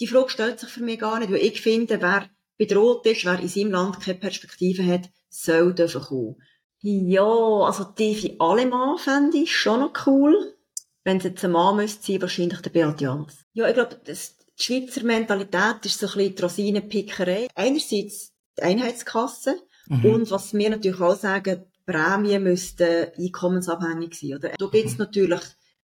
die Frage stellt sich für mich gar nicht, weil ich finde, wer bedroht ist, wer in seinem Land keine Perspektive hat, soll dürfen kommen. Ja, also die für alle Mann fände ich schon noch cool. Wenn es jetzt ein Mann müsste sein, wahrscheinlich der Beat Jans. Ja, ich glaube, die Schweizer Mentalität ist so ein bisschen die Rosinenpickerei. Einerseits die Einheitskasse mhm. und was wir natürlich auch sagen, Prämien müssten einkommensabhängig sein. Oder? Da gibt es mhm. natürlich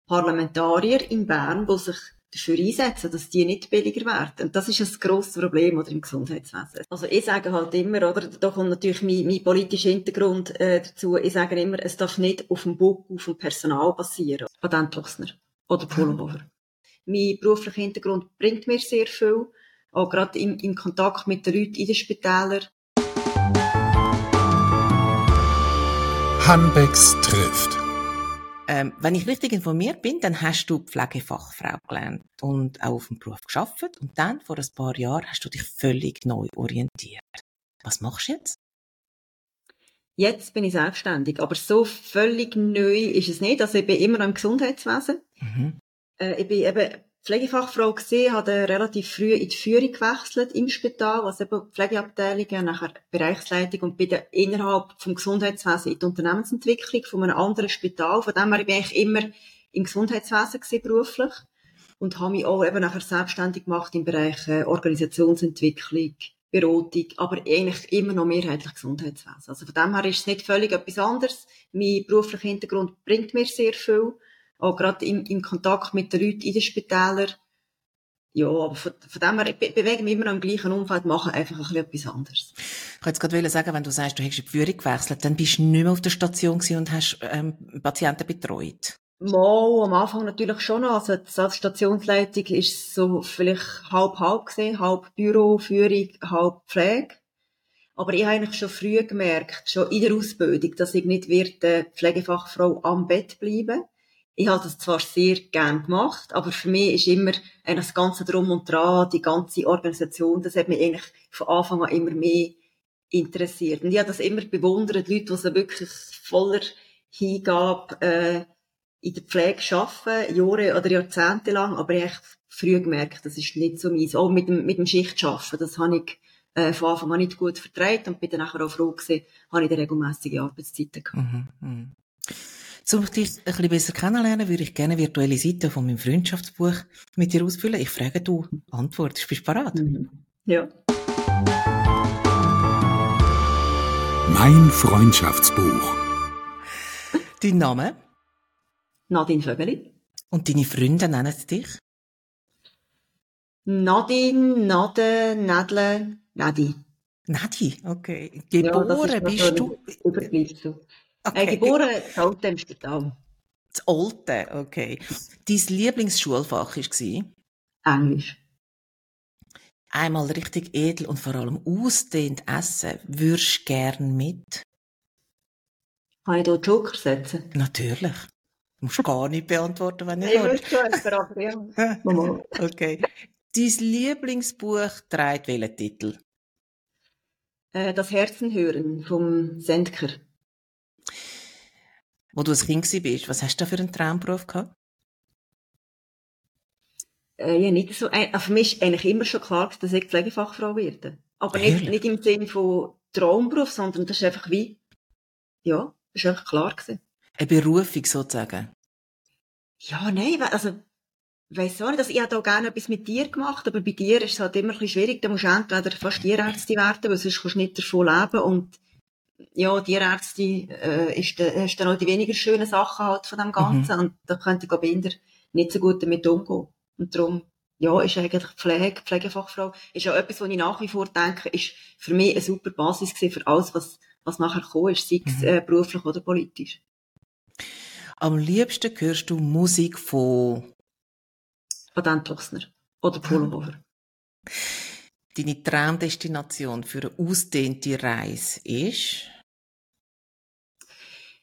Parlamentarier in Bern, die sich dafür einsetzen, dass die nicht billiger werden. Und das ist ein grosses Problem oder im Gesundheitswesen. Also ich sage halt immer, oder, da kommt natürlich mein, mein politischer Hintergrund äh, dazu, ich sage immer, es darf nicht auf dem Buch, auf dem Personal basieren. Patentlochsner oder Pullover. mein beruflicher Hintergrund bringt mir sehr viel, auch gerade im, im Kontakt mit den Leuten in den Spitälern. Hanbecks trifft. Ähm, wenn ich richtig informiert bin, dann hast du Pflegefachfrau gelernt und auch auf dem Beruf geschafft und dann vor ein paar Jahren hast du dich völlig neu orientiert. Was machst du jetzt? Jetzt bin ich selbstständig, aber so völlig neu ist es nicht. Also ich bin immer noch im Gesundheitswesen. Mhm. Äh, ich bin eben Pflegefachfrau gesehen, habe relativ früh in die Führung gewechselt im Spital, was eben Pflegeabteilungen, nachher Bereichsleitung und bin dann innerhalb vom Gesundheitswesen in die Unternehmensentwicklung von einem anderen Spital. Von dem her bin ich immer im Gesundheitswesen gewesen, beruflich und habe mich auch eben nachher selbstständig gemacht im Bereich äh, Organisationsentwicklung, Beratung, aber eigentlich immer noch mehrheitlich Gesundheitswesen. Also von dem her ist es nicht völlig etwas anderes. Mein beruflicher Hintergrund bringt mir sehr viel auch gerade im, im Kontakt mit den Leuten in den Spitälern. Ja, aber von, von dem her, ich bewege mich immer noch im gleichen Umfeld, mache einfach ein bisschen etwas anderes. Ich wollte gerade sagen, wenn du sagst, du hast die Führung gewechselt, dann bist du nicht mehr auf der Station und hast ähm, Patienten betreut. Mal, am Anfang natürlich schon noch. Also, als Stationsleitung ist so vielleicht halb-halb gesehen. Halb Büro, Führung, halb Pflege. Aber ich habe eigentlich schon früh gemerkt, schon in der Ausbildung, dass ich nicht werde Pflegefachfrau am Bett bleiben ich habe das zwar sehr gern gemacht, aber für mich ist immer das ganze Drum und Dran, die ganze Organisation, das hat mich eigentlich von Anfang an immer mehr interessiert. Und ich habe das immer bewundert, Leute, die so wirklich voller Hingabe äh, in der Pflege arbeiten, Jahre oder Jahrzehnte lang, aber ich habe früh gemerkt, das ist nicht so meins. Auch mit dem, mit dem Schichtschaffen, das habe ich äh, von Anfang an nicht gut vertreibt und bin dann auch froh gewesen, habe ich regelmäßige Arbeitszeiten gehabt. Mhm, mh. Um dich ein bisschen besser kennenlernen, würde ich gerne virtuelle Seite von meinem Freundschaftsbuch mit dir ausfüllen. Ich frage, du antwortest. Bist du bereit? Mhm. Ja. Mein Freundschaftsbuch. Dein Name? Nadine Vögeli. Und deine Freunde nennen dich? Nadine, Nade, Nadle, Nadi. Nadi, okay. Geboren ja, bist du. Überbleibsel. Okay. Äh, geboren in Alten im Spital. Das Alte, okay. Dein Lieblingsschulfach war? Englisch. Einmal richtig edel und vor allem ausdehnt essen, würdest du gern mit? Kann ich hier Joker setzen? Natürlich. Du musst gar nicht beantworten, wenn ich Ich wüsste schon, aber ja. okay. Dein Lieblingsbuch trägt welchen Titel? Äh, das Herzenhören vom Sendker. Wo du ein Kind bist, was hast du da für einen Traumberuf gehabt? Äh, ja, nicht so. Äh, für mich ist eigentlich immer schon klar, dass ich Pflegefachfrau werde. Aber nicht, nicht im Sinne von Traumberuf, sondern das ist einfach wie, ja, das ist einfach klar gewesen. Eine Berufung sozusagen? Ja, nein, also, weiss auch nicht, also ich habe auch gerne etwas mit dir gemacht, aber bei dir ist es halt immer ein bisschen schwierig, da musst du entweder fast Tierärztin werden, weil sonst kannst du nicht davon leben und ja, die Ärzte äh, ist, de, ist dann auch die weniger schönen Sachen halt von dem Ganzen mhm. und da könnte ich Binder nicht so gut damit umgehen. Und darum, ja, ist eigentlich Pflege, Pflegefachfrau, ist auch etwas, was ich nach wie vor denke, ist für mich eine super Basis gewesen für alles, was, was nachher gekommen ist, sei es mhm. äh, beruflich oder politisch. Am liebsten hörst du Musik von Patentlochsner oder Pullover. Deine Traumdestination für eine ausdehnte Reise ist?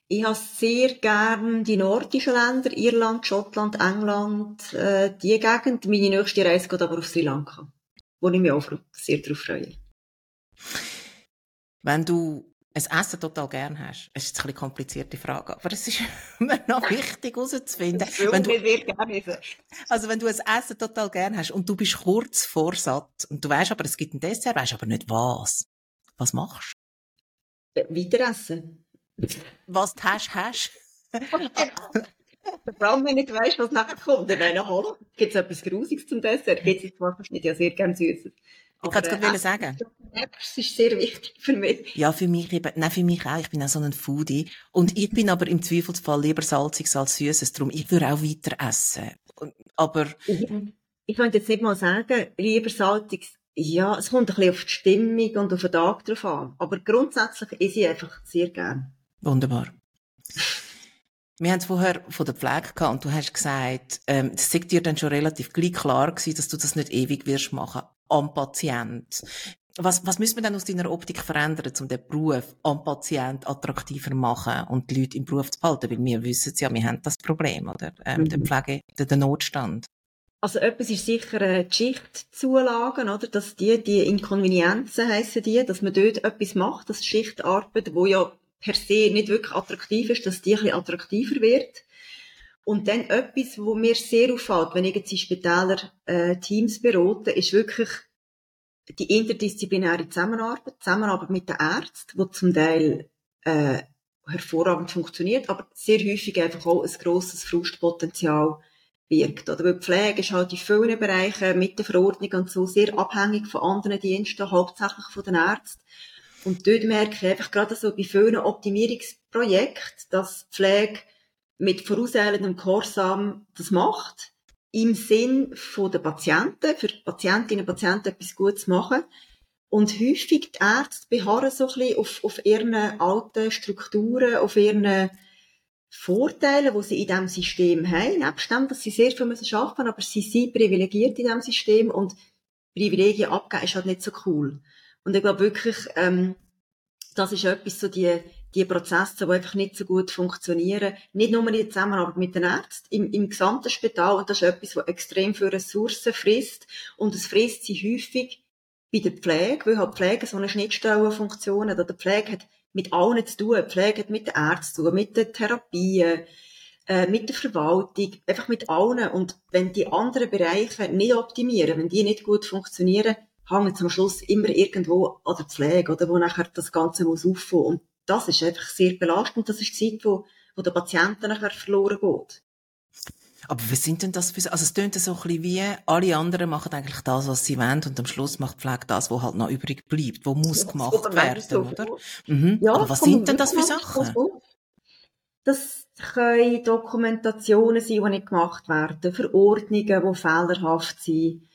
Ich habe sehr gern die nordischen Länder, Irland, Schottland, England, äh, die Gegend. Meine nächste Reise geht aber auf Sri Lanka, wo ich mich auch sehr darauf freue. Wenn du ein Essen total gern hast? Es ist eine komplizierte Frage, aber es ist immer noch wichtig herauszufinden. Wenn du, gerne also wenn du ein Essen total gern hast und du bist kurz vor satt und du weißt aber, es gibt ein Dessert, weißt aber nicht was. Was machst du? Weiter essen. Was du hast, hast. Vor allem, wenn ich weiss, was nachher kommt. Dann nachher gibt es etwas Grusiges zum Dessert. Gibt es zwar nicht, ja sehr gerne Süßes. Ich kann es gerade äh, sagen. Das ist sehr wichtig für mich. Ja, für mich eben, nein, für mich auch. Ich bin auch so ein Foodie. Und ich bin aber im Zweifelsfall lieber salzig als süßes. Darum, ich würde auch weiter essen. Aber. Ich, ich könnte jetzt nicht mal sagen, lieber salzig. Ja, es kommt ein bisschen auf die Stimmung und auf den Tag drauf an. Aber grundsätzlich ist ich einfach sehr gern. Wunderbar. Wir haben es vorher von der Pflege gehabt und du hast gesagt, ähm, das sagt dir dann schon relativ gleich klar gewesen, dass du das nicht ewig wirst machen am Patient. Was, was müssen wir denn aus deiner Optik verändern, um den Beruf am Patient attraktiver machen und die Leute im Beruf zu behalten? Weil wir wissen ja, wir haben das Problem, oder? Ähm, mhm. Der Pflege, der, der Notstand. Also etwas ist sicher äh, die Schichtzulagen, oder? Dass die, die Inkonvenienzen heissen die, dass man dort etwas macht, dass Schichtarbeit, wo ja per se nicht wirklich attraktiv ist, dass die ein bisschen attraktiver wird. Und dann etwas, wo mir sehr auffällt, wenn ich jetzt in Spitäler äh, Teams berate, ist wirklich die interdisziplinäre Zusammenarbeit, Zusammenarbeit mit den Ärzten, die zum Teil äh, hervorragend funktioniert, aber sehr häufig einfach auch ein grosses Frustpotenzial birgt. Oder weil Pflege ist halt in vielen Bereichen mit der Verordnung und so sehr abhängig von anderen Diensten, hauptsächlich von den Ärzten. Und dort merke ich einfach gerade so bei vielen Optimierungsprojekten, dass Pflege mit vorauseilendem Gehorsam das macht, im Sinn von der Patienten, für Patientinnen und Patienten etwas Gutes machen. Und häufig die Ärzte beharren so ein bisschen auf, auf ihren alten Strukturen, auf ihren Vorteile, die sie in diesem System haben. Nebst dem, dass sie sehr viel müssen arbeiten aber sie sind privilegiert in diesem System und Privilegien abgeben ist halt nicht so cool. Und ich glaube wirklich, ähm, das ist etwas, so die, die Prozesse, die einfach nicht so gut funktionieren. Nicht nur in der Zusammenarbeit mit den Ärzten, im, im gesamten Spital. Und das ist etwas, was extrem für Ressourcen frisst. Und es frisst sie häufig bei der Pflege, weil halt Pflege so eine Schnittstellenfunktion hat. Oder die Pflege hat mit allen zu tun. Pflege hat mit den Ärzten zu tun, mit den Therapien, äh, mit der Verwaltung, einfach mit allen. Und wenn die anderen Bereiche nicht optimieren, wenn die nicht gut funktionieren, hängt am Schluss immer irgendwo an der Pflege, oder, wo nachher das Ganze muss auffangen. Und das ist einfach sehr belastend. Das ist die Zeit, wo, wo der Patienten nachher verloren geht. Aber was sind denn das für, also es tönt so ein bisschen wie, alle anderen machen eigentlich das, was sie wollen, und am Schluss macht die Pflege das, was halt noch übrig bleibt, wo muss ja, gemacht werden, so oder? Mhm. Ja, Aber was sind denn das für Sachen? Das können Dokumentationen sein, die nicht gemacht werden, Verordnungen, die fehlerhaft sind,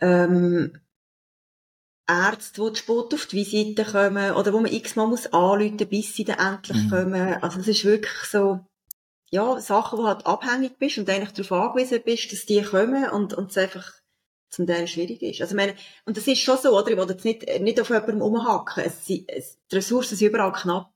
ähm, Ärzte, die zu spät auf die Visite kommen oder wo man x-mal muss anrufen, bis sie dann endlich mhm. kommen. Also es ist wirklich so, ja, Sachen, wo halt abhängig bist und eigentlich darauf angewiesen bist, dass die kommen und, und es einfach zum Teil schwierig ist. Also, ich meine, und das ist schon so, oder? Ich will jetzt nicht, nicht auf jemandem umhacken. Es, es, die Ressourcen sind überall knapp.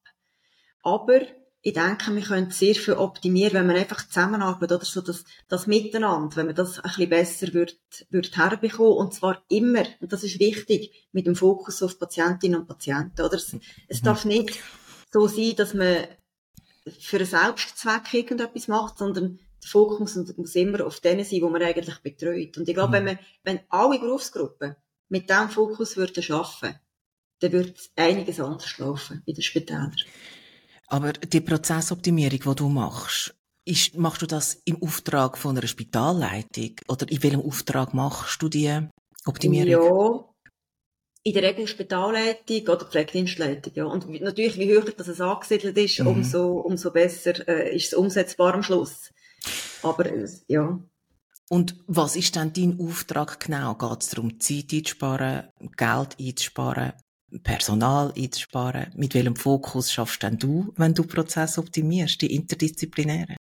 Aber ich denke, wir können sehr viel optimieren, wenn man einfach zusammenarbeitet oder so das, das Miteinander, wenn man das ein bisschen besser wird, wird herbekommen. Und zwar immer, und das ist wichtig, mit dem Fokus auf Patientinnen und Patienten, oder? Es, es mhm. darf nicht so sein, dass man für einen Selbstzweck irgendetwas macht, sondern der Fokus muss immer auf denen sein, wo man eigentlich betreut. Und ich glaube, mhm. wenn man, wenn alle Berufsgruppen mit diesem Fokus würden arbeiten, dann würde einiges anders laufen in den Spitälern. Aber die Prozessoptimierung, die du machst, ist, machst du das im Auftrag von einer Spitalleitung? Oder in welchem Auftrag machst du die Optimierung? Ja, in der Regel Spitalleitung oder Pflegedienstleitung, ja. Und natürlich, wie höher das angesiedelt ist, mhm. umso, umso besser äh, ist es umsetzbar am Schluss. Aber, äh, ja. Und was ist dann dein Auftrag genau? Geht es darum, Zeit einzusparen, Geld einzusparen? Personal einzusparen? Mit welchem Fokus schaffst denn du, wenn du Prozess optimierst, die interdisziplinäre?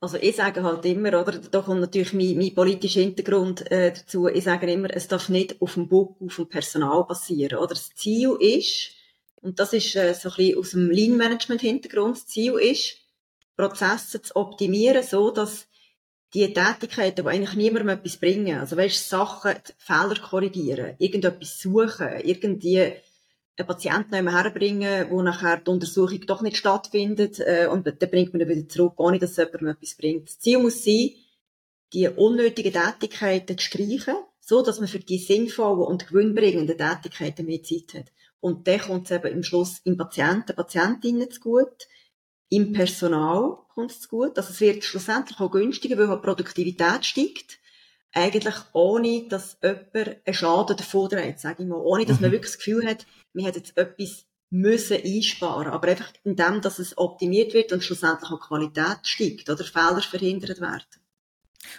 Also ich sage halt immer, oder, da kommt natürlich mein, mein politischer Hintergrund äh, dazu, ich sage immer, es darf nicht auf dem Bock, auf dem Personal passieren. Oder das Ziel ist, und das ist äh, so ein bisschen aus dem Lean-Management-Hintergrund, das Ziel ist, Prozesse zu optimieren, so dass die Tätigkeiten, die eigentlich niemandem etwas bringen, also weißt, Sachen, Fehler korrigieren, irgendetwas suchen, irgendwie einen Patienten noch herbringen, wo nachher die Untersuchung doch nicht stattfindet, äh, und dann bringt man ihn wieder zurück, ohne dass jemandem etwas bringt. Das Ziel muss sein, die unnötigen Tätigkeiten zu streichen, so dass man für die sinnvollen und gewinnbringenden Tätigkeiten mehr Zeit hat. Und dann kommt es eben im Schluss im Patienten, Patientinnen zu gut, im Personal kommt es gut. Also es wird schlussendlich auch günstiger, weil die Produktivität steigt. Eigentlich ohne, dass jemand einen Schaden davon trägt, sage ich mal. Ohne, dass mhm. man wirklich das Gefühl hat, man hat jetzt etwas müssen einsparen. Aber einfach in dem, dass es optimiert wird und schlussendlich auch Qualität steigt oder Fehler verhindert werden.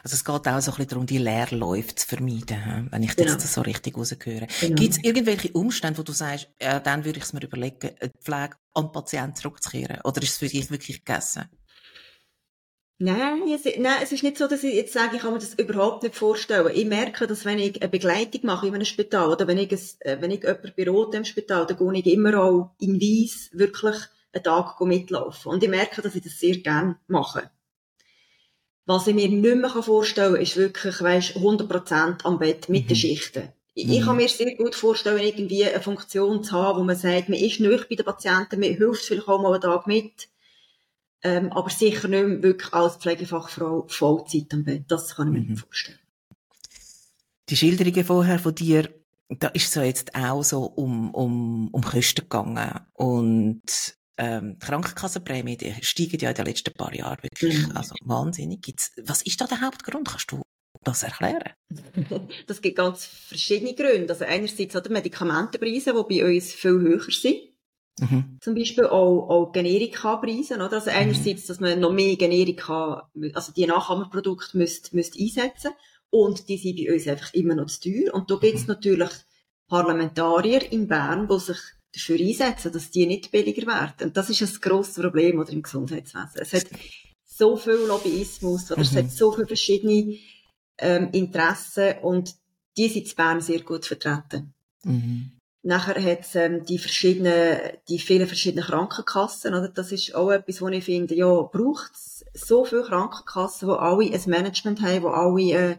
Also es geht auch so ein bisschen darum, die Leerläufe zu vermeiden, wenn ich das genau. so richtig rausgehöre. Genau. Gibt es irgendwelche Umstände, wo du sagst, äh, dann würde ich es mir überlegen, die Pflege an den Patienten zurückzukehren? Oder ist es für dich wirklich gegessen? Nein, es, nein, es ist nicht so, dass ich jetzt sage, ich kann mir das überhaupt nicht vorstellen. Ich merke, dass wenn ich eine Begleitung mache in einem Spital oder wenn ich, ein, äh, wenn ich jemanden berate im Spital, dann gehe ich immer auch in Weiss wirklich einen Tag mitlaufen. Und ich merke, dass ich das sehr gerne mache. Was ich mir nicht mehr vorstellen kann, ist wirklich, weisst, 100% am Bett mit mhm. den Schichten. Ich, ich kann mhm. mir sehr gut vorstellen, irgendwie eine Funktion zu haben, wo man sagt, man ist nicht bei den Patienten, man hilft vielleicht auch mal einen Tag mit, ähm, aber sicher nicht mehr wirklich als Pflegefachfrau Vollzeit am Bett. Das kann ich mir mhm. nicht vorstellen. Die Schilderungen vorher von dir, da ist so jetzt auch so um, um, um Kosten gegangen. Und ähm, die Krankenkassenprämie, die steigen ja in den letzten paar Jahren wirklich, mhm. also wahnsinnig. Gibt's, was ist da der Hauptgrund? Kannst du das erklären? das gibt ganz verschiedene Gründe. Also einerseits die Medikamentenpreise, die bei uns viel höher sind. Mhm. Zum Beispiel auch, auch Generika-Preise, oder? Also einerseits, mhm. dass man noch mehr Generika, also die Nachahmerprodukte müsst, müsst einsetzen. Und die sind bei uns einfach immer noch zu teuer. Und da gibt es mhm. natürlich Parlamentarier in Bern, die sich dafür einsetzen, dass die nicht billiger werden. Und das ist ein grosses Problem oder im Gesundheitswesen. Es hat so viel Lobbyismus oder mhm. es hat so viele verschiedene ähm, Interessen und die sind in Bern sehr gut vertreten. Mhm. Nachher hat es ähm, die verschiedenen, die vielen verschiedenen Krankenkassen, oder? Das ist auch etwas, wo ich finde, ja, braucht es so viele Krankenkassen, wo alle ein Management haben, wo alle äh,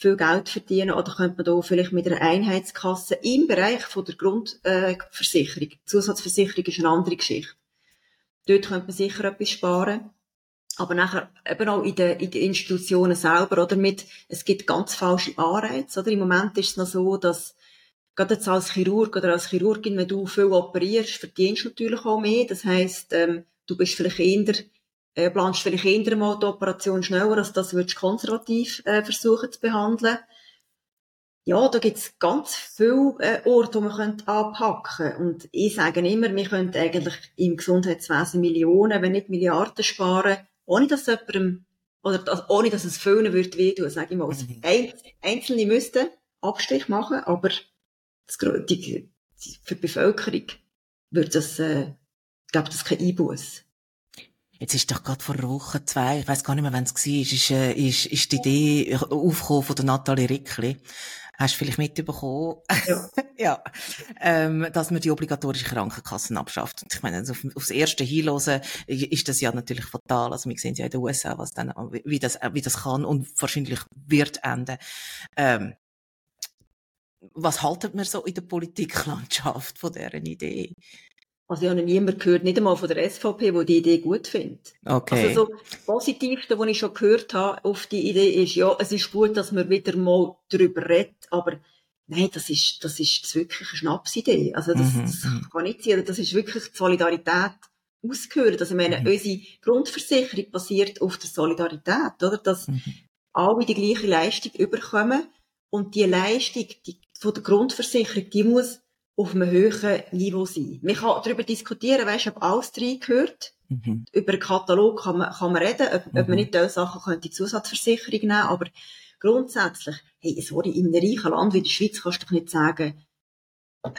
viel Geld verdienen, oder könnte man da vielleicht mit einer Einheitskasse im Bereich von der Grundversicherung, äh, Zusatzversicherung ist eine andere Geschichte. Dort könnte man sicher etwas sparen. Aber nachher eben auch in den, in den Institutionen selber, oder mit, es gibt ganz falsche Anreize, oder? Im Moment ist es noch so, dass gerade jetzt als Chirurg oder als Chirurgin, wenn du viel operierst, verdienst du natürlich auch mehr. Das heisst, ähm, du bist vielleicht eher äh, planst vielleicht eher mal die Operation schneller, als das würdest konservativ äh, versuchen zu behandeln. Ja, da gibt's ganz viele äh, Orte, wo man könnte anpacken Und ich sage immer, wir könnten eigentlich im Gesundheitswesen Millionen, wenn nicht Milliarden sparen, ohne dass jemandem, oder das, ohne dass es vielen würde wehtun, sage ich mal. Mhm. Einzelne müssten Abstrich machen, aber das, die, die, für die Bevölkerung würde das, äh, glaube das kein Einbuß. Jetzt ist doch gerade vor einer Woche, zwei, ich weiß gar nicht mehr, wann es war, ist, äh, ist, ist die Idee aufgekommen von der Nathalie Rickli. Hast du vielleicht mitbekommen? Ja. ja. Ähm, dass man die obligatorische Krankenkassen abschafft. Und ich meine, also auf, aufs erste Hinlosen ist das ja natürlich fatal. Also wir sehen ja in den USA, was dann, wie das, wie das kann und wahrscheinlich wird enden. Ähm, was haltet man so in der Politiklandschaft von dieser Idee? Also ich habe niemand gehört, nicht einmal von der SVP, die die Idee gut findet. Okay. Also so das Positivste, was ich schon gehört habe auf die Idee ist, ja, es ist gut, dass man wieder mal darüber redet, aber nein, das ist, das ist das wirklich eine Schnapsidee. Also das, mhm. das mhm. kann nicht sein. Das ist wirklich die Solidarität ausgehört. Also ich meine, mhm. unsere Grundversicherung basiert auf der Solidarität, oder? Dass mhm. alle die gleiche Leistung überkommen und die Leistung die, von der Grundversicherung, die muss auf einem höheren Niveau sein. Man kann darüber diskutieren, weißt, ob alles gehört. Mhm. Über einen Katalog kann man, kann man reden, ob, mhm. ob man mhm. nicht diese Sachen könnte Zusatzversicherung nehmen, aber grundsätzlich, hey, sorry, in einem reichen Land wie der Schweiz kannst du doch nicht sagen,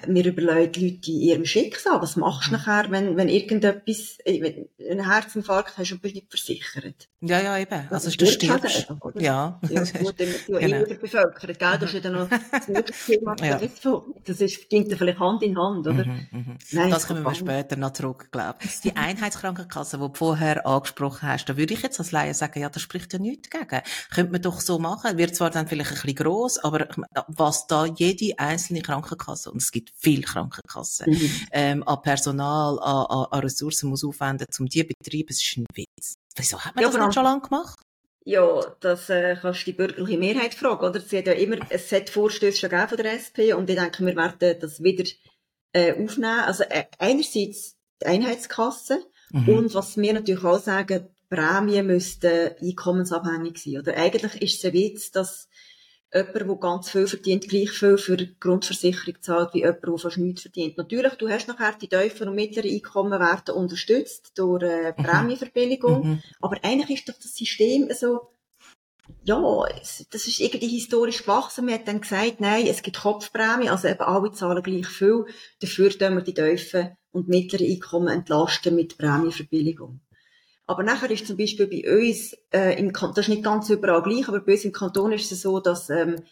mir überlegen die Leute in ihrem Schicksal. Was machst du mhm. nachher, wenn, wenn irgendetwas, äh, wenn einen Herzinfarkt hast und bist nicht versichert? Ja, ja, eben. Also, du stirbst. Ja. ja. Gut, dann bist du genau. eh überbevölkert, gell? Das ist ja dann noch das nächste Thema. ja. Das ist, ging dann vielleicht Hand in Hand, oder? Mhm, mhm. Nein, das kommen wir später noch zurück, glaube ich. Die Einheitskrankenkasse, die du vorher angesprochen hast, da würde ich jetzt als Laie sagen, ja, das spricht ja nichts dagegen. Könnte man doch so machen. Wird zwar dann vielleicht ein bisschen gross, aber was da jede einzelne Krankenkasse, und Es gibt viele Krankenkassen. Mhm. Ähm, an Personal, an, an, an Ressourcen muss aufwenden, um die Betriebe, es ist ein Witz. Wieso hat man Ja, das nicht schon lange gemacht? Ja, das äh, kannst du die bürgerliche Mehrheit fragen, oder? Sie hat ja immer, es hat Vorstöße schon gegeben von der SP und ich denke, wir werden das wieder äh, aufnehmen. Also äh, einerseits die Einheitskasse Mhm. und was wir natürlich auch sagen, die Prämien müssten einkommensabhängig sein. Oder eigentlich ist es ein Witz, dass jemand, der ganz viel verdient, gleich viel für die Grundversicherung zahlt, wie jemand, der fast nichts verdient. Natürlich, du hast nachher die tiefen und mittleren Einkommen werden unterstützt durch äh, Prämienverbilligung. Mhm. Aber eigentlich ist doch das System so, ja, das ist irgendwie historisch gewachsen. Man hat dann gesagt, nein, es gibt Kopfprämie, also eben alle zahlen gleich viel. Dafür tun wir die tiefen und mittleren Einkommen entlasten mit Prämienverbilligung. Aber nachher ist zum Beispiel bei uns, äh, im Kanton, das ist nicht ganz überall gleich, aber bei uns im Kanton ist es so, dass ähm,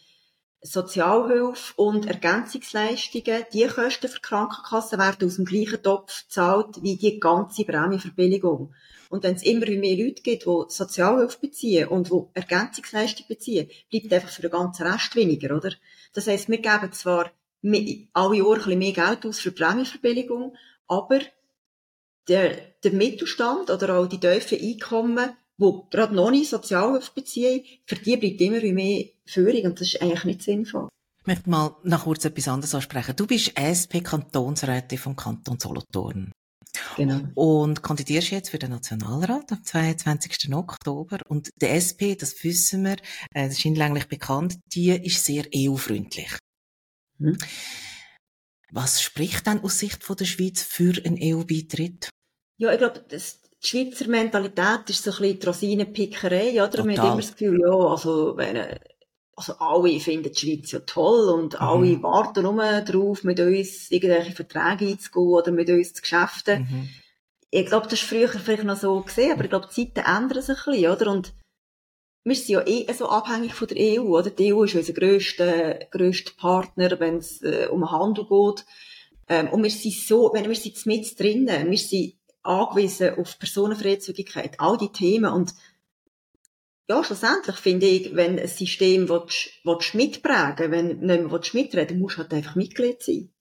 Sozialhilfe und Ergänzungsleistungen, die Kosten für Krankenkassen werden aus dem gleichen Topf gezahlt wie die ganze Prämienverbilligung. Und wenn es immer mehr Leute gibt, die Sozialhilfe beziehen und die Ergänzungsleistung beziehen, bleibt einfach für den ganzen Rest weniger, oder? Das heisst, wir geben zwar alle Jahre ein bisschen mehr Geld aus für die Prämienverbilligung, aber der, der Mittelstand oder auch die tiefen Einkommen, die gerade noch nicht Sozialhilfe beziehen, für die bleibt immer mehr Führung und das ist eigentlich nicht sinnvoll. Ich möchte mal noch kurz etwas anderes ansprechen. Du bist SP-Kantonsrätin vom Kanton Solothurn Genau. und kandidierst jetzt für den Nationalrat am 22. Oktober. Und der SP, das wissen wir, äh, das ist hinlänglich bekannt, die ist sehr EU-freundlich. Mhm. Was spricht denn aus Sicht von der Schweiz für einen EU-Beitritt? Ja, ich glaube, das, die Schweizer Mentalität ist so ein bisschen die Rosinenpickerei, oder? Man hat Total. immer das Gefühl, ja, also, wenn, also alle finden die Schweiz ja toll und Mhm. alle warten nur darauf, mit uns irgendwelche Verträge einzugehen oder mit uns zu geschäften. Mhm. ich glaube, das ist früher vielleicht noch so gesehen, aber ich glaube, die Zeiten ändern sich ein bisschen, oder? Und wir sind ja eh so abhängig von der EU, oder? Die EU ist unser grösster, grösster Partner, wenn es äh, um den Handel geht. Ähm, und wir sind so, wenn wir sind mit drinnen, wir sind angewiesen auf Personenfreizügigkeit, all die Themen und ja, schlussendlich finde ich, wenn ein System willst, willst mitprägen wenn nicht mehr mitreden musst du halt einfach Mitglied sein.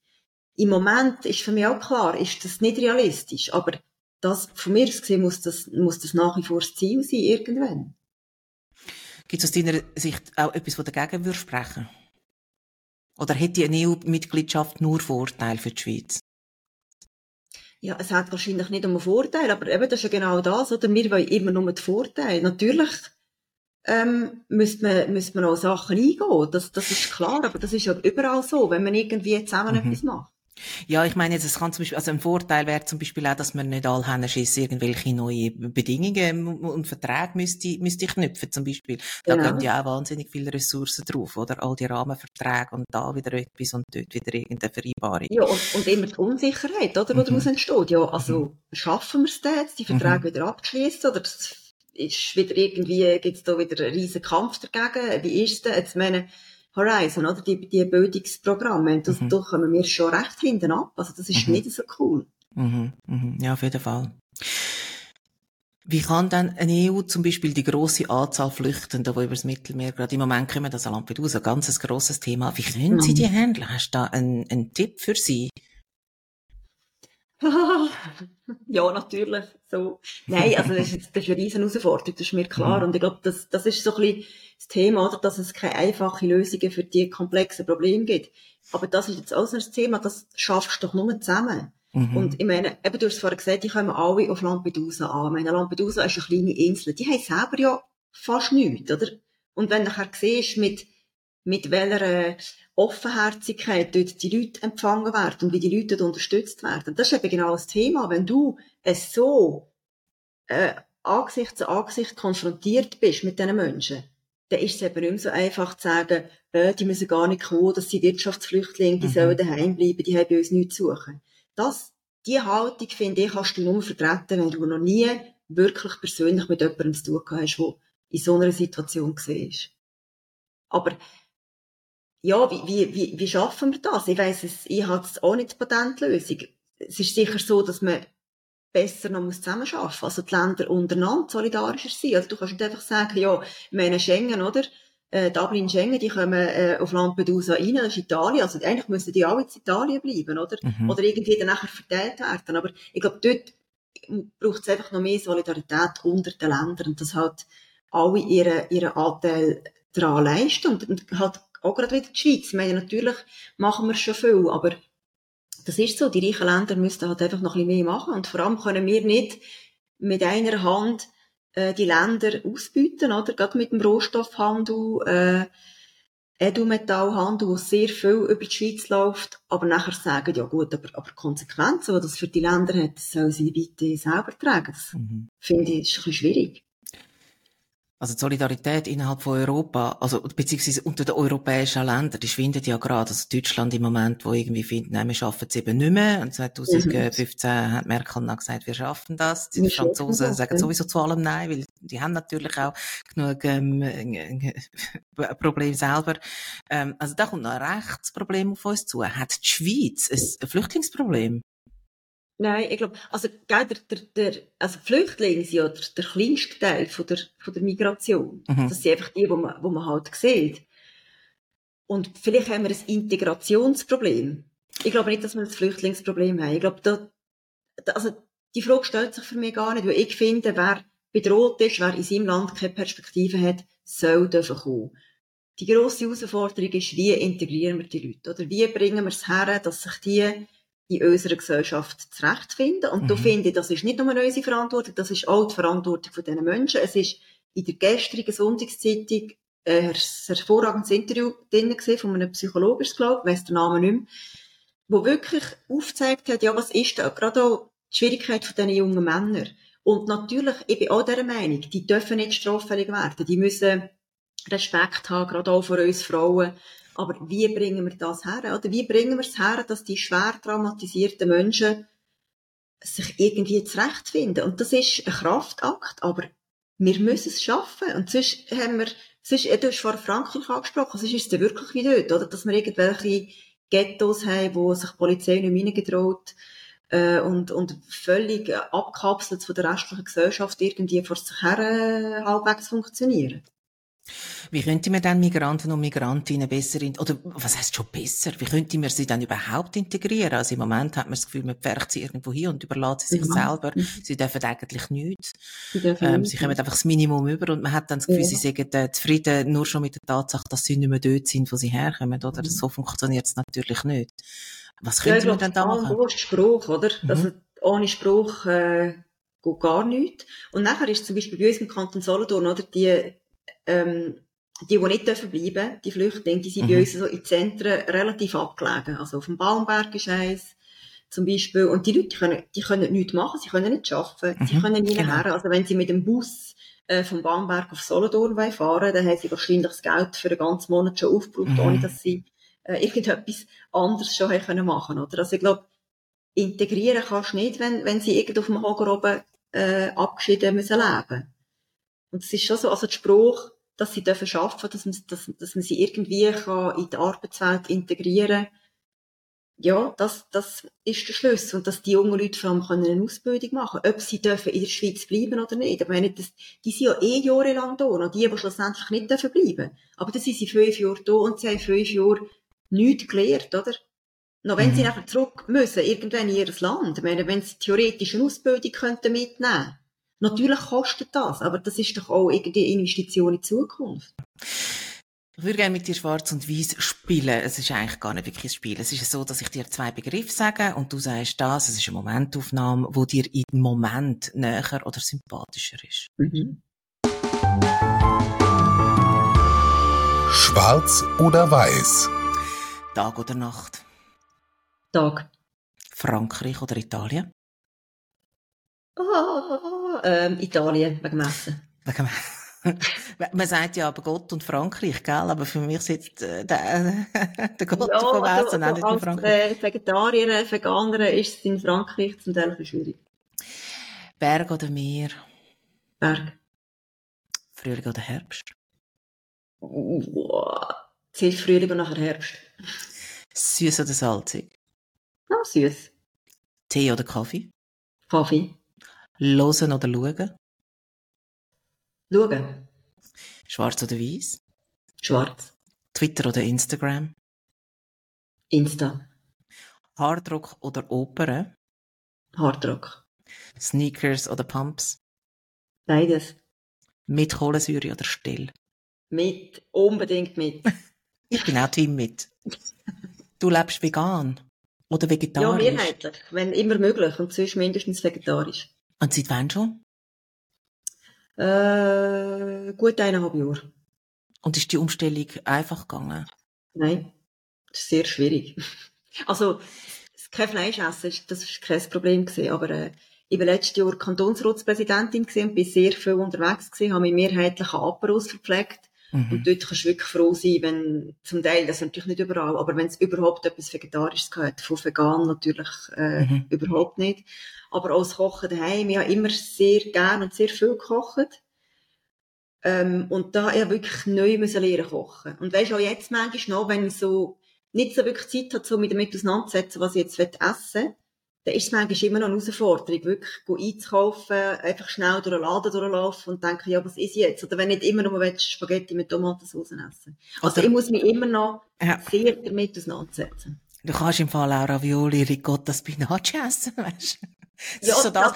Im Moment ist für mich auch klar, ist das nicht realistisch, aber das, von mir aus gesehen, muss das, muss das nach wie vor das Ziel sein, irgendwann. Gibt es aus deiner Sicht auch etwas, das dagegen würde sprechen? Oder hätte eine EU-Mitgliedschaft nur Vorteile für die Schweiz? Ja, es hat wahrscheinlich nicht um einen Vorteil, aber eben, das ist ja genau das, oder? Wir wollen immer nur den Vorteil. Natürlich, ähm, müsste man, müsste man auch Sachen eingehen. Das, das ist klar, aber das ist ja überall so, wenn man irgendwie zusammen Mhm. etwas macht. Ja, ich meine, es kann zum Beispiel, also ein Vorteil wäre zum Beispiel auch, dass man nicht alle haben, Schiss irgendwelche neue Bedingungen und Verträge müsste, müsste knüpfen, zum Beispiel. Da Genau. gehen ja auch wahnsinnig viele Ressourcen drauf, oder? All die Rahmenverträge und da wieder etwas und dort wieder irgendeine Vereinbarung. Ja, und, und immer die Unsicherheit, oder, die Mhm. daraus entsteht. Ja, also, schaffen wir es denn jetzt, die Verträge wieder abzuschließen, oder ist wieder irgendwie, gibt's da wieder einen riesen Kampf dagegen? Wie ist es denn? Jetzt meine, Horizon, oder, die, die Bildungsprogramme, das, Mhm. da kommen wir schon recht hinten ab. Also, das ist Mhm. nicht so cool. Mhm, mhm, ja, auf jeden Fall. Wie kann dann eine EU zum Beispiel die große Anzahl Flüchtenden, die über das Mittelmeer gerade im Moment kommen, das Lampedusa, ganz ein grosses Thema, wie können Sie Mhm. die handeln? Hast du da einen, einen Tipp für Sie? ja, natürlich. So. Nein, also das ist, das ist eine riesen Herausforderung, das ist mir klar. Mhm. Und ich glaube, das, das ist so ein bisschen das Thema, oder, dass es keine einfache Lösungen für die komplexen Probleme gibt. Aber das ist jetzt auch so ein Thema, das schaffst du doch nur zusammen. Mhm. Und ich meine, eben, du hast es vorhin gesagt, die kommen alle auf Lampedusa an. Ich meine, Lampedusa ist eine kleine Insel. Die haben selber ja fast nichts, oder? Und wenn du nachher siehst, mit, mit welcher Offenherzigkeit dort die Leute empfangen werden und wie die Leute dort unterstützt werden, das ist eben genau das Thema. Wenn du es so, äh, Angesicht zu Angesicht konfrontiert bist mit diesen Menschen, dann ist es eben nicht mehr so einfach zu sagen, äh, die müssen gar nicht kommen, das sind Wirtschaftsflüchtlinge, die Mhm. sollen daheim bleiben, die haben bei uns nichts zu suchen. Das, die Haltung, finde ich, kannst du nur vertreten, wenn du noch nie wirklich persönlich mit jemandem zu tun gehabt hast, der in so einer Situation war. Aber, ja, wie, wie, wie, wie schaffen wir das? Ich weiss es, ich habe jetzt auch nicht die Patentlösung. Es ist sicher so, dass man besser noch zusammenarbeiten muss. Also die Länder untereinander solidarischer sein. Also du kannst nicht einfach sagen, ja, ich meine Schengen, oder? äh, Dublin, Schengen, die kommen äh, auf Lampedusa rein, das ist Italien, also eigentlich müssen die alle in Italien bleiben, oder? Mhm. Oder irgendwie dann nachher verteilt werden. Aber ich glaube, dort braucht es einfach noch mehr Solidarität unter den Ländern und dass halt alle ihren, ihren Anteil daran leisten und, und halt auch gerade wieder die Schweiz. Ich meine, natürlich machen wir schon viel, aber das ist so, die reichen Länder müssen halt einfach noch ein bisschen mehr machen und vor allem können wir nicht mit einer Hand äh, die Länder ausbieten, oder? Gerade mit dem Rohstoffhandel, äh, Edelmetallhandel, wo sehr viel über die Schweiz läuft, aber nachher sagen, ja gut, aber, aber Konsequenzen, die das für die Länder hat, sollen sie bitte selber tragen. Das Mhm. finde ich ist ein bisschen schwierig. Also die Solidarität innerhalb von Europa, also beziehungsweise unter den europäischen Ländern, die schwindet ja gerade. Also Deutschland im Moment, wo irgendwie findet, nein, wir schaffen es eben nicht mehr. Und 2015 hat Merkel dann gesagt, wir schaffen das. Die Wir Franzosen das, sagen sowieso zu allem Nein, weil die haben natürlich auch genug ähm, äh, Probleme selber. Ähm, also da kommt noch ein Rechtsproblem auf uns zu. Hat die Schweiz ein Flüchtlingsproblem? Nein, ich glaube, also, gell, der, der, der, also Flüchtlinge sind ja der, der kleinste Teil von der, von der Migration. Mhm. Das sind einfach die, wo man, wo man halt sieht. Und vielleicht haben wir ein Integrationsproblem. Ich glaube nicht, dass wir ein Flüchtlingsproblem haben. Ich glaube, da, da, also, die Frage stellt sich für mich gar nicht, weil ich finde, wer bedroht ist, wer in seinem Land keine Perspektive hat, soll dürfen kommen. Die grosse Herausforderung ist, wie integrieren wir die Leute? Oder wie bringen wir es her, dass sich die in unserer Gesellschaft zurechtfinden? Und da Mhm. finde ich, das ist nicht nur unsere Verantwortung, das ist auch die Verantwortung von diesen Menschen. Es ist in der gestrigen Sonntagszeitung äh, ein hervorragendes Interview drin gewesen, von einem Psychologen, es, glaube ich, weiss den Namen nicht mehr, wo wirklich aufgezeigt hat, ja, was ist da gerade auch die Schwierigkeit von diesen jungen Männern. Und natürlich, ich bin auch dieser Meinung, die dürfen nicht straffällig werden. Die müssen Respekt haben, gerade auch vor uns Frauen. Aber wie bringen wir das her? Oder wie bringen wir es her, dass die schwer traumatisierten Menschen sich irgendwie zurechtfinden? Und das ist ein Kraftakt, aber wir müssen es schaffen. Und sonst haben wir, sonst, du hast vorhin Frankreich angesprochen, sonst ist es dann wirklich wie dort, oder? Dass wir irgendwelche Ghettos haben, wo sich die Polizei nicht reingetraut, äh, und, und völlig abkapselt von der restlichen Gesellschaft irgendwie vor sich her äh, halbwegs funktionieren. Wie könnte man dann Migranten und Migrantinnen besser, in, oder was heißt schon besser? Wie könnte man sie dann überhaupt integrieren? Also im Moment hat man das Gefühl, man pfercht sie irgendwo hin und überlässt sie sich Mhm. selber. Sie dürfen eigentlich nichts. Dürfen Ähm, nicht. sie kommen einfach das Minimum über und man hat dann das Gefühl, Ja. sie sind äh, zufrieden nur schon mit der Tatsache, dass sie nicht mehr dort sind, wo sie herkommen, oder? Mhm. So funktioniert es natürlich nicht. Was Ja, könnte man glaube, denn da machen? hast Spruch, oder? Mhm. Also, ohne Spruch, äh, geht gar nichts. Und nachher ist zum Beispiel bei uns im Kanton Solothurn, oder? Die, ähm, die, die nicht dürfen bleiben, die Flüchtlinge, die sind bei Mhm. uns so in Zentren relativ abgelegen. Also auf dem Baumberg ist eins, zum Beispiel. Und die Leute die können, die können nichts machen, sie können nicht arbeiten, sie Mhm, können nie genau. her. Also wenn sie mit dem Bus äh, vom Baumberg auf Solothurn wollen fahren dann haben sie wahrscheinlich das Geld für einen ganzen Monat schon aufgebraucht, Mhm. ohne dass sie äh, irgendetwas anderes schon haben können machen oder? Also ich glaube, integrieren kannst du nicht, wenn, wenn sie irgendwo auf dem Hocker oben äh, abgeschieden müssen leben. Und es ist schon so, also der Spruch, dass sie dürfen arbeiten, dass man, dass, dass man sie irgendwie kann in die Arbeitswelt integrieren ja, das, das ist der Schlüssel. Und dass die jungen Leute vor allem können eine Ausbildung machen können. Ob sie dürfen in der Schweiz bleiben oder nicht. Ich meine, das, die sind ja eh jahrelang da. Noch die, die schlussendlich nicht dürfen bleiben. Aber dann sind sie fünf Jahre da und sie haben fünf Jahre nichts gelernt, oder? Noch wenn sie Mhm. nachher zurück müssen, irgendwann in ihr Land. Ich meine, wenn sie theoretisch eine Ausbildung könnten mitnehmen Natürlich kostet das, aber das ist doch auch irgendwie Investition in die Zukunft. Ich würde gerne mit dir schwarz und weiß spielen. Es ist eigentlich gar nicht wirklich ein Spiel. Es ist so, dass ich dir zwei Begriffe sage und du sagst das, es ist eine Momentaufnahme, wo dir im Moment näher oder sympathischer ist. Schwarz oder weiß? Tag oder Nacht? Tag. Frankreich oder Italien? Ah, ähm, Italien, wegen Messen. Wegen- Man sagt ja aber Gott und Frankreich, gell? Aber für mich sitzt äh, der, der Gott vom Essen auch nicht in als Frankreich. äh, Vegetarier, Veganer ist es in Frankreich zum Teil schwierig. Berg oder Meer? Berg. Frühling oder Herbst? Wow. Zuerst Frühling und nachher Herbst. Süß oder salzig? Ah, süß. Tee oder Kaffee? Kaffee. Losen oder schauen? Schauen. Schwarz oder weiß? Schwarz. Twitter oder Instagram? Insta. Hardrock oder Opern? Hardrock. Sneakers oder Pumps? Beides. Mit Kohlensäure oder still? Mit. Unbedingt mit. Ich bin auch Team mit. Du lebst vegan oder ja, vegetarisch? mehrheitlich. Wenn immer möglich. Und sonst mindestens vegetarisch. Und seit wann schon? Äh, gut eineinhalb Jahre. Und ist die Umstellung einfach gegangen? Nein. Das ist sehr schwierig. Also, kein Fleisch essen, das ist kein Problem gewesen. Aber, äh, ich war letztes Jahr Kantonsratspräsidentin und bin sehr viel unterwegs gewesen, habe mich mehrheitlich an Aperos verpflegt. Mhm. Und dort kannst du wirklich froh sein, wenn, zum Teil, das ist natürlich nicht überall, aber wenn es überhaupt etwas Vegetarisches gehört. Von vegan natürlich, äh, Mhm. überhaupt nicht. Aber auch das Kochen daheim, ich habe immer sehr gern und sehr viel gekocht. Ähm, und da ich wirklich neu müssen lernen kochen. Und weisst auch jetzt manchmal noch, wenn ich so nicht so wirklich Zeit habe, so mit damit auseinanderzusetzen, was ich jetzt essen will, dann ist es manchmal immer noch eine Herausforderung, wirklich einzukaufen, einfach schnell durch den Laden durchlaufen und denken, ja, was ist jetzt? Oder wenn nicht immer nur willst, Spaghetti mit Tomatensauce essen. Also Oder- ich muss mich immer noch Ja. sehr damit auseinandersetzen. Du kannst im Fall auch Ravioli, Ricotta, Spinach essen, weißt du? Das ist so das.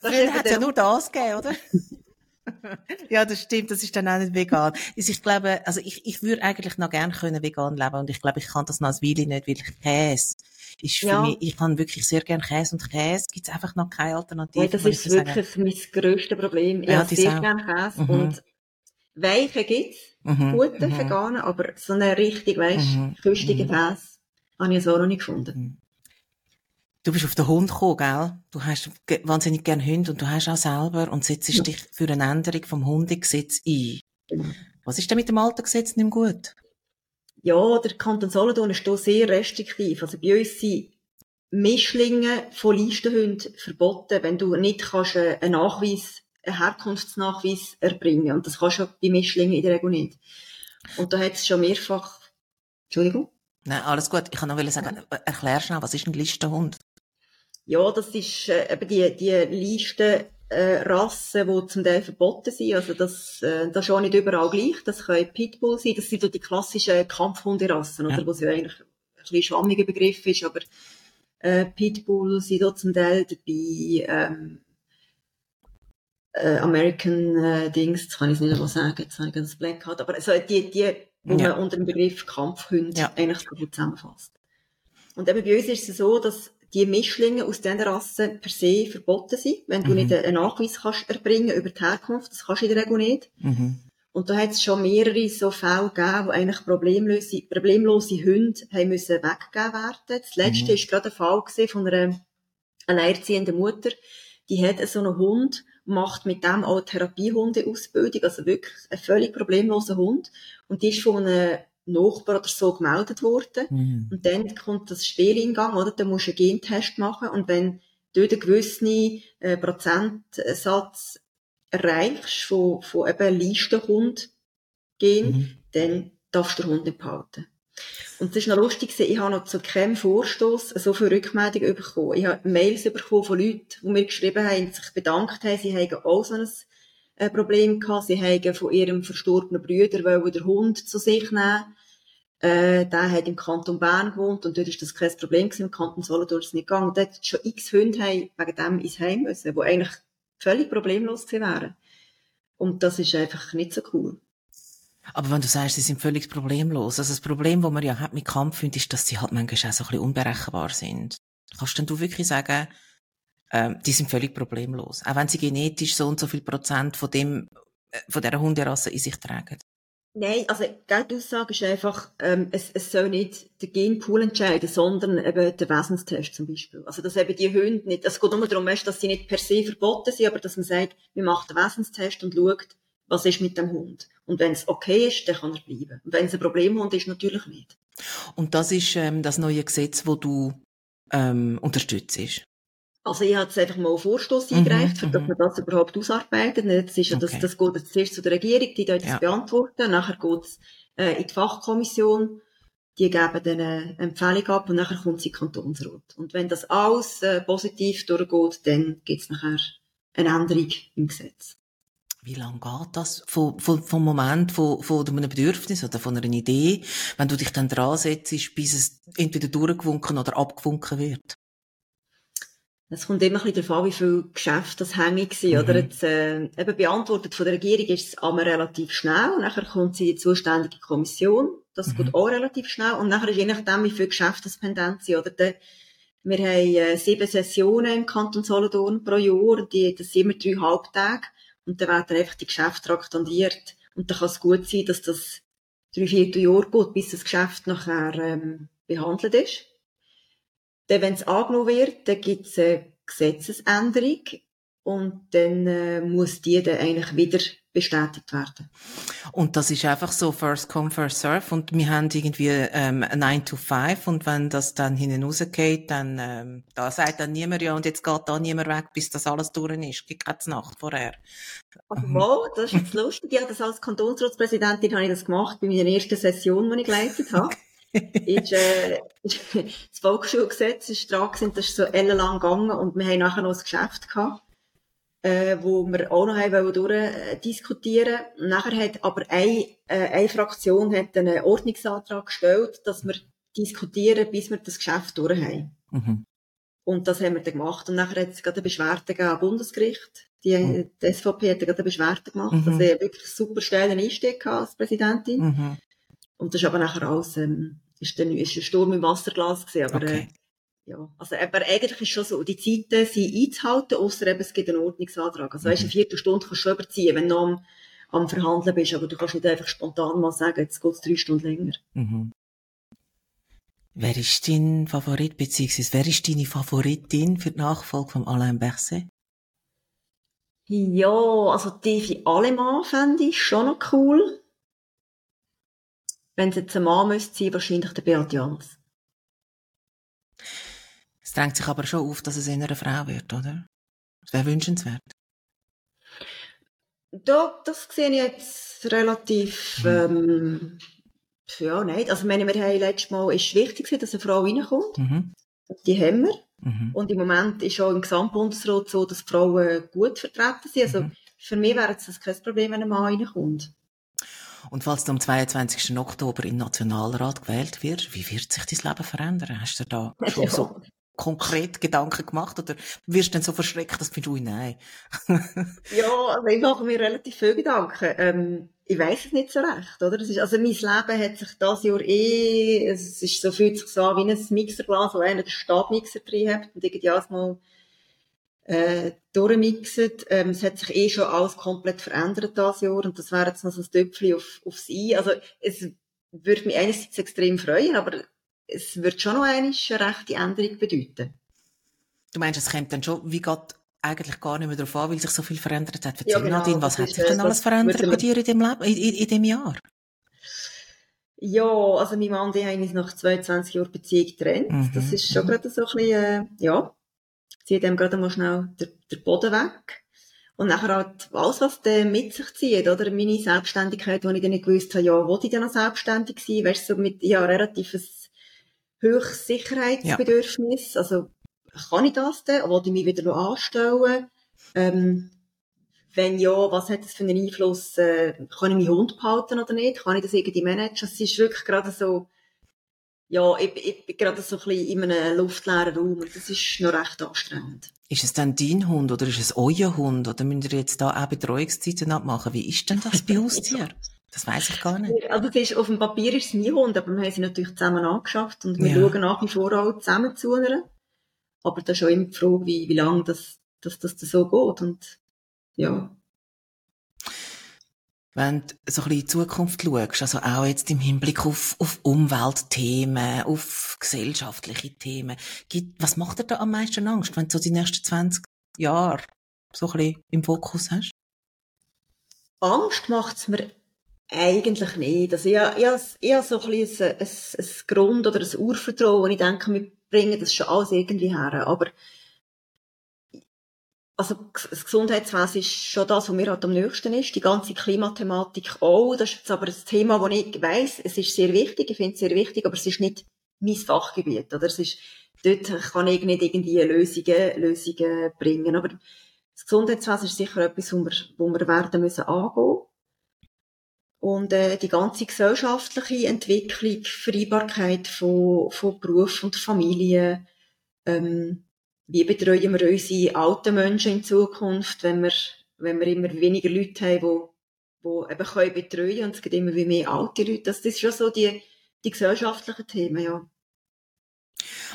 Früher hat es ja nur das gegeben, oder? ja, das stimmt, das ist dann auch nicht vegan. Also ich glaube, also ich, ich würde eigentlich noch gerne können vegan leben und ich glaube, ich kann das noch als Weile nicht, weil Käse ist für Ja. mich, ich kann wirklich sehr gerne Käse und Käse gibt es einfach noch keine Alternative. Nein, das ist ich sagen. wirklich mein grösstes Problem. Ich Ja, habe sehr auch. gerne Käse Mhm. und Weiche gibt's, Mhm, gute, mhm. veganen, aber so eine richtig, weisst, Mhm, köstige mhm. Käse habe ich so noch nicht gefunden. Du bist auf den Hund gekommen, gell? Du hast wahnsinnig gern Hunde und du hast auch selber und setzt Ja. dich für eine Änderung vom Hundegesetz ein. Genau. Was ist denn mit dem alten Gesetz nicht mehr gut? Ja, der Kanton Solothurn ist hier sehr restriktiv. Also bei uns sind Mischlinge von Listenhunden verboten, wenn du nicht kannst äh, einen Nachweis, einen Herkunftsnachweis erbringen. Und das kannst du bei Mischlingen in der Regel nicht. Und da hat es schon mehrfach, Entschuldigung? Nein, alles gut. Ich kann noch sagen, äh, erklär schnell, was ist ein Listenhund? Ja, das ist äh, eben die, die Liste äh, Rassen, die zum Teil verboten sind. Also das, äh, das ist auch nicht überall gleich. Das können Pitbull sein. Das sind so die klassischen Kampfhunderassen, oder? Ja. Wo es ja eigentlich ein bisschen schwammiger Begriff ist. Aber äh, Pitbull sind da zum Teil dabei. Ähm, äh, American äh, Dings, jetzt kann ich es nicht mehr sagen, jetzt habe ich das Black gehabt. Aber also die, die, wo Ja. man unter dem Begriff Kampfhund Ja. eigentlich so gut zusammenfasst. Und eben bei uns ist es so, dass die Mischlinge aus diesen Rassen per se verboten sind. Wenn du Mhm. nicht einen Nachweis kannst erbringen über die Herkunft, das kannst du in der Regel nicht. Mhm. Und da hat es schon mehrere so Fälle gegeben, wo eigentlich problemlose, problemlose Hunde haben müssen weggegeben werden. Das letzte Mhm. ist gerade ein Fall von einer alleinerziehenden Mutter. Die hat so einen Hund, macht mit dem auch Therapiehundeausbildung, also wirklich ein völlig problemloser Hund. Und die ist von einem Nachbar oder so gemeldet worden. Mhm. Und dann kommt das Spiel in Gang, oder? Dann musst du einen Gentest machen. Und wenn du einen gewissen äh, Prozentsatz erreichst von, von eben Listenhund Gen, Mhm. dann darfst du den Hund nicht behalten. Und das ist noch lustig, ich habe noch zu keinem Vorstoß so viele Rückmeldungen bekommen. Ich habe Mails bekommen von Leuten, die mir geschrieben haben, sich bedankt haben, sie haben auch so ein äh, Problem gehabt. Sie haben von ihrem verstorbenen Brüder wollen den Hund zu sich nehmen. Äh, der hat im Kanton Bern gewohnt und dort ist das kein Problem gewesen. Im Kanton Solothurn ist es nicht gegangen. Und dort schon x Hunde haben wegen dem ins Heim müssen, die eigentlich völlig problemlos gewesen wären. Und das ist einfach nicht so cool. Aber wenn du sagst, sie sind völlig problemlos, also das Problem, das man ja hat mit Kampfhunden, ist, dass sie halt manchmal auch so ein bisschen unberechenbar sind. Kannst denn du wirklich sagen, ähm, die sind völlig problemlos? Auch wenn sie genetisch so und so viel Prozent von dem, äh, von dieser Hunderasse in sich tragen? Nein, also die Aussage ist einfach, ähm, es, es soll nicht der Genpool entscheiden, sondern eben der Wesenstest zum Beispiel. Also dass eben die Hunde nicht, es geht nur darum, dass sie nicht per se verboten sind, aber dass man sagt, wir machen den Wesenstest und schaut, was ist mit dem Hund. Und wenn es okay ist, dann kann er bleiben. Und wenn es ein Problemhund ist, natürlich nicht. Und das ist ähm, das neue Gesetz, das du ähm, unterstützt. Also ich habe jetzt einfach mal einen Vorstoß Mhm, eingereicht, für dass mhm. man das überhaupt ausarbeitet. Das, ist ja, das, Okay. das geht jetzt zuerst zu der Regierung, die dort Ja. das beantworten. Nachher geht es äh, in die Fachkommission, die geben dann eine Empfehlung ab und nachher kommt sie Kantonsrat. Und wenn das alles äh, positiv durchgeht, dann gibt es nachher eine Änderung im Gesetz. Wie lange geht das vom, vom, vom Moment von, von einem Bedürfnis oder von einer Idee, wenn du dich dann dran setzt, bis es entweder durchgewunken oder abgewunken wird? Es kommt immer ein bisschen darauf an, wie viele Geschäfte das hängig sind, mhm. oder? Jetzt, äh, eben beantwortet von der Regierung ist es einmal relativ schnell, und nachher kommt sie in die zuständige Kommission, das mhm. geht auch relativ schnell, und nachher ist je nachdem, wie viele Geschäfte das pendent sind, oder? Der, wir haben äh, sieben Sessionen im Kanton Solothurn pro Jahr, die, das sind immer drei Halbtage, und dann werden einfach die Geschäfte traktandiert, und dann kann es gut sein, dass das drei, vier Jahre geht, bis das Geschäft nachher ähm, behandelt ist. Dann, wenn es angenommen wird, dann gibt es eine Gesetzesänderung und dann äh, muss die dann eigentlich wieder bestätigt werden. Und das ist einfach so first come, first serve und wir haben irgendwie ähm, 9 to 5 und wenn das dann hinten rausgeht, dann ähm, da sagt dann niemand ja und jetzt geht da niemand weg, bis das alles durch ist. Gibt keine Nacht vorher. Also, wow, das ist jetzt lustig. Ja, das als Kantonsratspräsidentin habe ich das gemacht bei meiner ersten Session, die ich geleitet habe. ist, äh, das Volksschulgesetz ist dran gewesen, das ist so ellenlang gegangen und wir haben nachher noch ein Geschäft gehabt, äh, wo wir auch noch haben durchdiskutieren wollten. Nachher hat aber eine, äh, eine Fraktion hat einen Ordnungsantrag gestellt, dass wir diskutieren, bis wir das Geschäft durch haben. Mhm. Und das haben wir dann gemacht. Und nachher hat es gerade eine Beschwerde gegeben am Bundesgericht. Die, mhm. die SVP hat gerade eine Beschwerde gemacht, mhm. dass er wirklich super stellen Einstieg als Präsidentin. Mhm. Und das ist aber nachher alles, ähm, ist dann, ist ein Sturm im Wasserglas gewesen, aber, okay. äh, ja. Also, aber eigentlich ist schon so, die Zeiten sind einzuhalten, ausser eben es gibt einen Ordnungsantrag. Also, mhm. weißt, eine Viertelstunde kannst du schon überziehen, wenn du am, am Verhandeln bist, aber du kannst nicht einfach spontan mal sagen, jetzt geht's drei Stunden länger. Mhm. Wer ist dein Favorit, beziehungsweise wer ist deine Favoritin für die Nachfolge von Alain Berset? Ja, also die für alle Mann fände ich schon noch cool. Wenn es jetzt ein Mann müsste sein, wahrscheinlich der Beat Jans. Es drängt sich aber schon auf, dass es eher eine Frau wird, oder? Das wäre wünschenswert. Da, das sehe ich jetzt relativ, mhm. ähm, ja, nicht. Also, meine, wir haben letztes Mal, ist wichtig dass eine Frau reinkommt. Mhm. Die haben wir. Mhm. Und im Moment ist auch im Gesamtbundesrat so, dass Frauen gut vertreten sind. Also, mhm. für mich wäre es kein Problem, wenn ein Mann reinkommt. Und falls du am 22. Oktober im Nationalrat gewählt wirst, wie wird sich dein Leben verändern? Hast du da schon so konkret Gedanken gemacht oder wirst du dann so verschreckt, dass du nein? ja, also ich mache mir relativ viele Gedanken. Ähm, ich weiß es nicht so recht, oder? Ist, also mein Leben hat sich das Jahr eh, es ist so, fühlt sich so an wie ein Mixerglas, wo einer den Stabmixer drin hat und irgendwie mal äh, durchmixen. Ähm, es hat sich eh schon alles komplett verändert das Jahr und das wäre jetzt noch so ein Töpfchen auf, aufs I. Also es würde mich einerseits extrem freuen, aber es wird schon noch eine rechte Änderung bedeuten. Du meinst, es kommt dann schon, wie geht eigentlich gar nicht mehr darauf an, weil sich so viel verändert hat. Erzähl ja, genau, Nadine, was hat sich denn alles verändert bei dir in dem Leben, in, in, in dem Jahr? Ja, also mein Mann, die haben uns nach 22 Jahren Beziehung getrennt. Mhm. Das ist schon mhm. gerade so ein bisschen, äh, ja, zieht dem gerade mal schnell der, der Boden weg. Und nachher halt alles, was der mit sich zieht, oder? Meine Selbstständigkeit, wo ich dann nicht gewusst habe, ja, wollte ich dann noch selbstständig sein? Weißt du, so mit, ja, relatives höchstes Sicherheitsbedürfnis. Ja. Also, kann ich das denn? Wollte ich mich wieder noch anstellen? Ähm, wenn ja, was hat das für einen Einfluss? Äh, kann ich meinen Hund behalten oder nicht? Kann ich das irgendwie managen? Es ist wirklich gerade so, ja, ich, ich bin gerade so ein bisschen in einem luftleeren Raum und das ist noch recht anstrengend. Ist es dann dein Hund oder ist es euer Hund? Oder müsst ihr jetzt da auch Betreuungszeiten abmachen? Wie ist denn das bei uns hier? Das weiß ich gar nicht. Also ist, auf dem Papier ist es mein Hund, aber wir haben sie natürlich zusammen angeschafft und wir ja. schauen nach wie vor auch zusammen zu einer. Aber da ist auch immer die Frage, wie, wie lange das, das, das so geht und ja wenn du so ein bisschen in die Zukunft schaust, also auch jetzt im Hinblick auf, auf Umweltthemen, auf gesellschaftliche Themen, gibt, was macht dir da am meisten Angst, wenn du so die nächsten 20 Jahre so ein bisschen im Fokus hast? Angst macht es mir eigentlich nicht. Also ich, ich, ich habe so ein bisschen ein, ein, ein Grund- oder ein Urvertrauen, ich denke, wir bringen das schon alles irgendwie her. Aber also das Gesundheitswesen ist schon das, was mir halt am nächsten ist. Die ganze Klimathematik auch. Das ist jetzt aber ein Thema, wo ich weiss, es ist sehr wichtig, ich finde es sehr wichtig, aber es ist nicht mein Fachgebiet. Oder es ist, dort kann ich nicht irgendwie Lösungen, Lösungen bringen. Aber Das Gesundheitswesen ist sicher etwas, wo wir, wo wir werden müssen angehen. Und äh, die ganze gesellschaftliche Entwicklung, Vereinbarkeit von, von Beruf und Familie, ähm, wie betreuen wir unsere alten Menschen in Zukunft, wenn wir, wenn wir immer weniger Leute haben, die, die eben können betreuen und es gibt immer mehr alte Leute. Das, das ist schon so die, die gesellschaftlichen Themen, ja.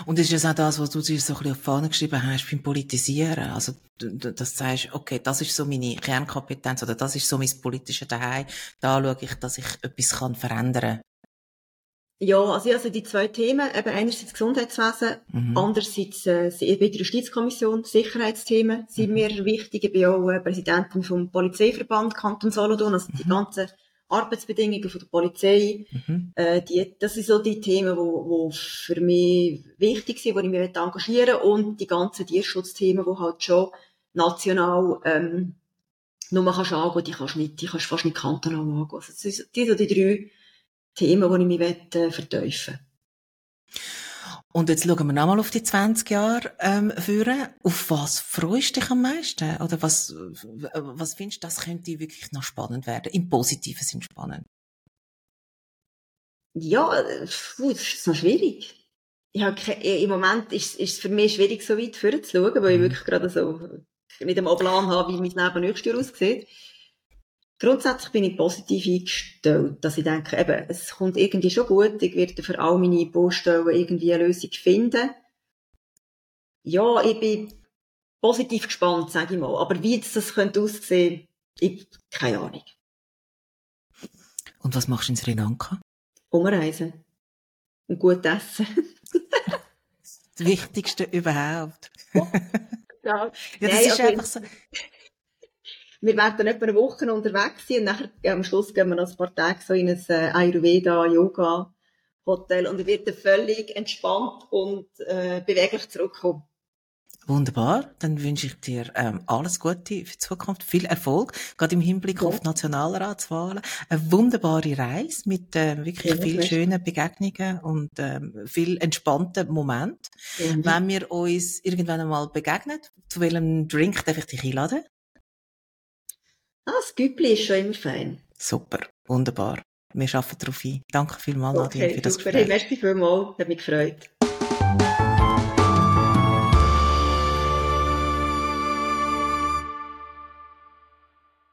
Und ist es auch das, was du dir so ein bisschen auf die Fahne geschrieben hast beim Politisieren? Also, dass du sagst, okay, das ist so meine Kernkompetenz oder das ist so mein politisches Daheim. Da schaue ich, dass ich etwas kann verändern kann. Ja, also, also die zwei Themen, eben einerseits Gesundheitswesen, mhm. andererseits äh, bei der Justizkommission, Sicherheitsthemen sind mhm. mir wichtig. Ich bin auch äh, Präsidentin vom Polizeiverband Kanton Solothurn, also mhm. die ganzen Arbeitsbedingungen von der Polizei. Mhm. Äh, die, das sind so die Themen, wo, wo für mich wichtig sind, wo ich mich engagieren. Und die ganzen Tierschutzthemen, die halt schon national ähm, nur man kannst angehen, die kannst nicht, die kannst fast nicht kantonal angehen. Also das sind, die sind die drei Themen, die ich mich äh, vertiefen und jetzt schauen wir nochmal auf die 20 Jahre ähm, führen. Auf was freust du dich am meisten? Oder was, was findest du, das könnte wirklich noch spannend werden? Im positiven Sinn spannend? Ja, äh, das ist noch schwierig. Ich habe keine, Im Moment ist, ist es für mich schwierig, so weit vorzuschauen, weil ich mhm. wirklich gerade so nicht einmal Plan habe, wie mein Leben nächstes Jahr aussieht. Grundsätzlich bin ich positiv eingestellt, dass ich denke, eben, es kommt irgendwie schon gut, ich werde für all meine Baustellen irgendwie eine Lösung finden. Ja, ich bin positiv gespannt, sage ich mal. Aber wie das könnte aussehen, ich keine Ahnung. Und was machst du in Sri Lanka? Umreisen. Und gut essen. das Wichtigste überhaupt. ja, ja, das Nein, ist einfach so wir werden etwa eine Woche unterwegs sein und nachher, ja, am Schluss gehen wir noch ein paar Tage so in ein äh, Ayurveda, Yoga, Hotel und wir werden völlig entspannt und äh, beweglich zurückkommen. Wunderbar. Dann wünsche ich dir ähm, alles Gute für die Zukunft, viel Erfolg, gerade im Hinblick ja. auf die Nationalratswahlen. Eine wunderbare Reise mit äh, wirklich ja, viel schönen Begegnungen und ähm, viel entspannten Moment. Mhm. Wenn wir uns irgendwann einmal begegnen, zu welchem Drink darf ich dich einladen? Ah, das Güppli ist schon immer fein. Super, wunderbar. Wir arbeiten darauf ein. Danke vielmals, okay, Nadine, für das super. Gespräch. Hey, merci vielmals, hat mich gefreut.